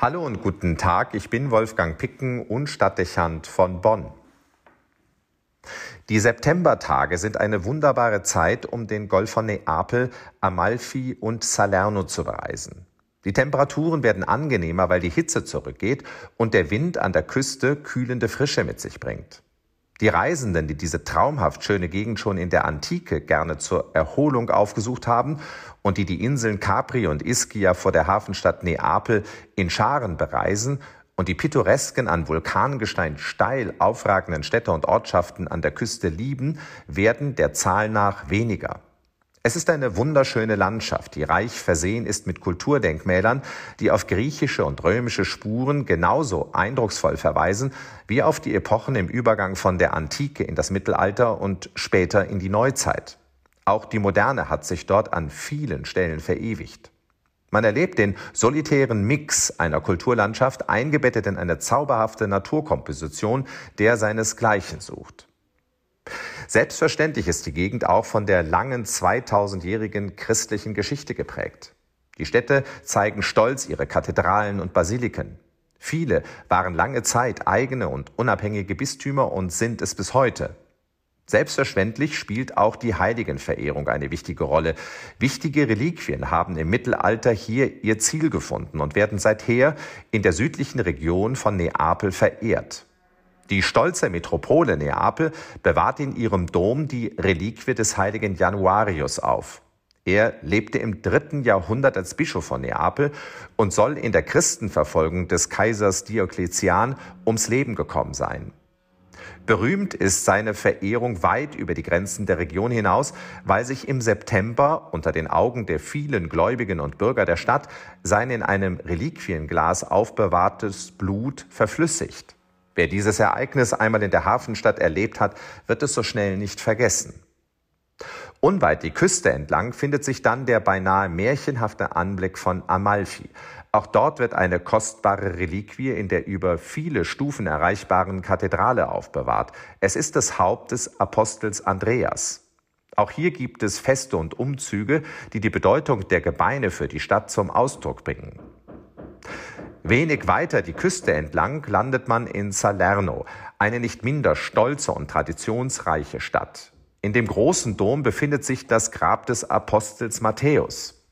Hallo und guten Tag, ich bin Wolfgang Picken und Stadtdechant von Bonn. Die Septembertage sind eine wunderbare Zeit, um den Golf von Neapel, Amalfi und Salerno zu bereisen. Die Temperaturen werden angenehmer, weil die Hitze zurückgeht und der Wind an der Küste kühlende Frische mit sich bringt. Die Reisenden, die diese traumhaft schöne Gegend schon in der Antike gerne zur Erholung aufgesucht haben und die die Inseln Capri und Ischia vor der Hafenstadt Neapel in Scharen bereisen und die pittoresken an Vulkangestein steil aufragenden Städte und Ortschaften an der Küste lieben, werden der Zahl nach weniger. Es ist eine wunderschöne Landschaft, die reich versehen ist mit Kulturdenkmälern, die auf griechische und römische Spuren genauso eindrucksvoll verweisen wie auf die Epochen im Übergang von der Antike in das Mittelalter und später in die Neuzeit. Auch die Moderne hat sich dort an vielen Stellen verewigt. Man erlebt den solitären Mix einer Kulturlandschaft eingebettet in eine zauberhafte Naturkomposition, der seinesgleichen sucht. Selbstverständlich ist die Gegend auch von der langen 2000-jährigen christlichen Geschichte geprägt. Die Städte zeigen stolz ihre Kathedralen und Basiliken. Viele waren lange Zeit eigene und unabhängige Bistümer und sind es bis heute. Selbstverständlich spielt auch die Heiligenverehrung eine wichtige Rolle. Wichtige Reliquien haben im Mittelalter hier ihr Ziel gefunden und werden seither in der südlichen Region von Neapel verehrt. Die stolze Metropole Neapel bewahrt in ihrem Dom die Reliquie des heiligen Januarius auf. Er lebte im dritten Jahrhundert als Bischof von Neapel und soll in der Christenverfolgung des Kaisers Diokletian ums Leben gekommen sein. Berühmt ist seine Verehrung weit über die Grenzen der Region hinaus, weil sich im September unter den Augen der vielen Gläubigen und Bürger der Stadt sein in einem Reliquienglas aufbewahrtes Blut verflüssigt. Wer dieses Ereignis einmal in der Hafenstadt erlebt hat, wird es so schnell nicht vergessen. Unweit die Küste entlang findet sich dann der beinahe märchenhafte Anblick von Amalfi. Auch dort wird eine kostbare Reliquie in der über viele Stufen erreichbaren Kathedrale aufbewahrt. Es ist das Haupt des Apostels Andreas. Auch hier gibt es Feste und Umzüge, die die Bedeutung der Gebeine für die Stadt zum Ausdruck bringen. Wenig weiter die Küste entlang landet man in Salerno, eine nicht minder stolze und traditionsreiche Stadt. In dem großen Dom befindet sich das Grab des Apostels Matthäus.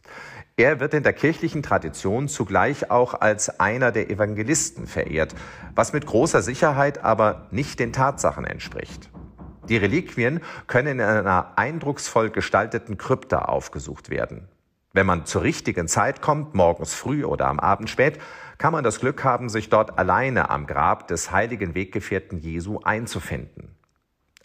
Er wird in der kirchlichen Tradition zugleich auch als einer der Evangelisten verehrt, was mit großer Sicherheit aber nicht den Tatsachen entspricht. Die Reliquien können in einer eindrucksvoll gestalteten Krypta aufgesucht werden. Wenn man zur richtigen Zeit kommt, morgens früh oder am Abend spät, kann man das Glück haben, sich dort alleine am Grab des heiligen Weggefährten Jesu einzufinden.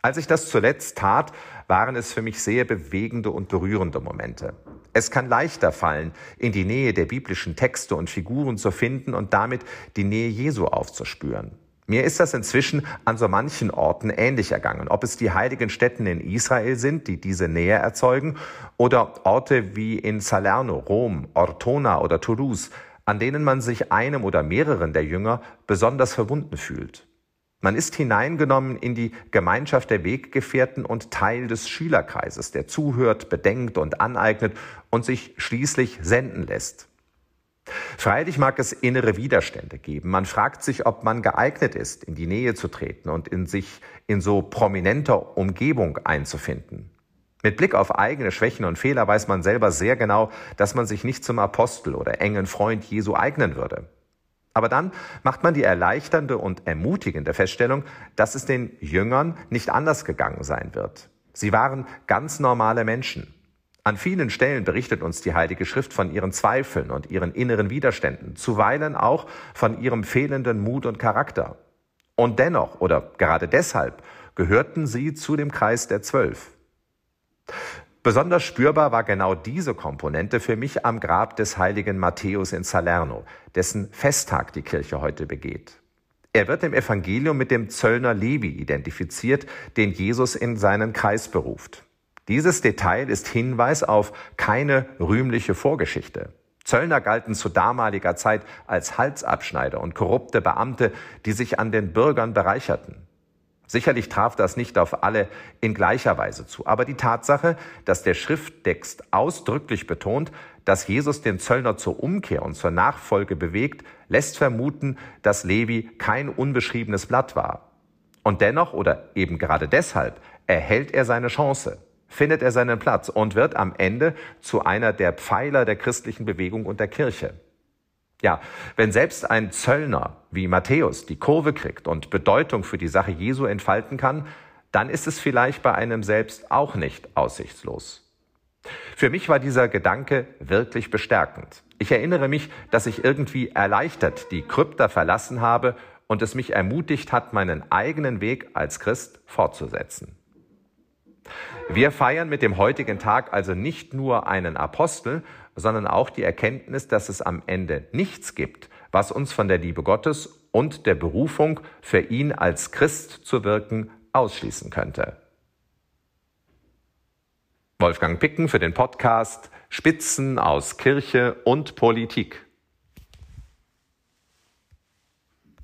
Als ich das zuletzt tat, waren es für mich sehr bewegende und berührende Momente. Es kann leichter fallen, in die Nähe der biblischen Texte und Figuren zu finden und damit die Nähe Jesu aufzuspüren. Mir ist das inzwischen an so manchen Orten ähnlich ergangen, ob es die heiligen Städten in Israel sind, die diese Nähe erzeugen, oder Orte wie in Salerno, Rom, Ortona oder Toulouse, an denen man sich einem oder mehreren der Jünger besonders verbunden fühlt. Man ist hineingenommen in die Gemeinschaft der Weggefährten und Teil des Schülerkreises, der zuhört, bedenkt und aneignet und sich schließlich senden lässt. Freilich mag es innere Widerstände geben. Man fragt sich, ob man geeignet ist, in die Nähe zu treten und in sich in so prominenter Umgebung einzufinden. Mit Blick auf eigene Schwächen und Fehler weiß man selber sehr genau, dass man sich nicht zum Apostel oder engen Freund Jesu eignen würde. Aber dann macht man die erleichternde und ermutigende Feststellung, dass es den Jüngern nicht anders gegangen sein wird. Sie waren ganz normale Menschen. An vielen Stellen berichtet uns die Heilige Schrift von ihren Zweifeln und ihren inneren Widerständen, zuweilen auch von ihrem fehlenden Mut und Charakter. Und dennoch oder gerade deshalb gehörten sie zu dem Kreis der Zwölf. Besonders spürbar war genau diese Komponente für mich am Grab des heiligen Matthäus in Salerno, dessen Festtag die Kirche heute begeht. Er wird im Evangelium mit dem Zöllner Levi identifiziert, den Jesus in seinen Kreis beruft. Dieses Detail ist Hinweis auf keine rühmliche Vorgeschichte. Zöllner galten zu damaliger Zeit als Halsabschneider und korrupte Beamte, die sich an den Bürgern bereicherten. Sicherlich traf das nicht auf alle in gleicher Weise zu, aber die Tatsache, dass der Schrifttext ausdrücklich betont, dass Jesus den Zöllner zur Umkehr und zur Nachfolge bewegt, lässt vermuten, dass Levi kein unbeschriebenes Blatt war. Und dennoch oder eben gerade deshalb erhält er seine Chance, findet er seinen Platz und wird am Ende zu einer der Pfeiler der christlichen Bewegung und der Kirche. Ja, wenn selbst ein Zöllner wie Matthäus die Kurve kriegt und Bedeutung für die Sache Jesu entfalten kann, dann ist es vielleicht bei einem selbst auch nicht aussichtslos. Für mich war dieser Gedanke wirklich bestärkend. Ich erinnere mich, dass ich irgendwie erleichtert die Krypta verlassen habe und es mich ermutigt hat, meinen eigenen Weg als Christ fortzusetzen. Wir feiern mit dem heutigen Tag also nicht nur einen Apostel, sondern auch die Erkenntnis, dass es am Ende nichts gibt, was uns von der Liebe Gottes und der Berufung, für ihn als Christ zu wirken, ausschließen könnte. Wolfgang Picken für den Podcast Spitzen aus Kirche und Politik.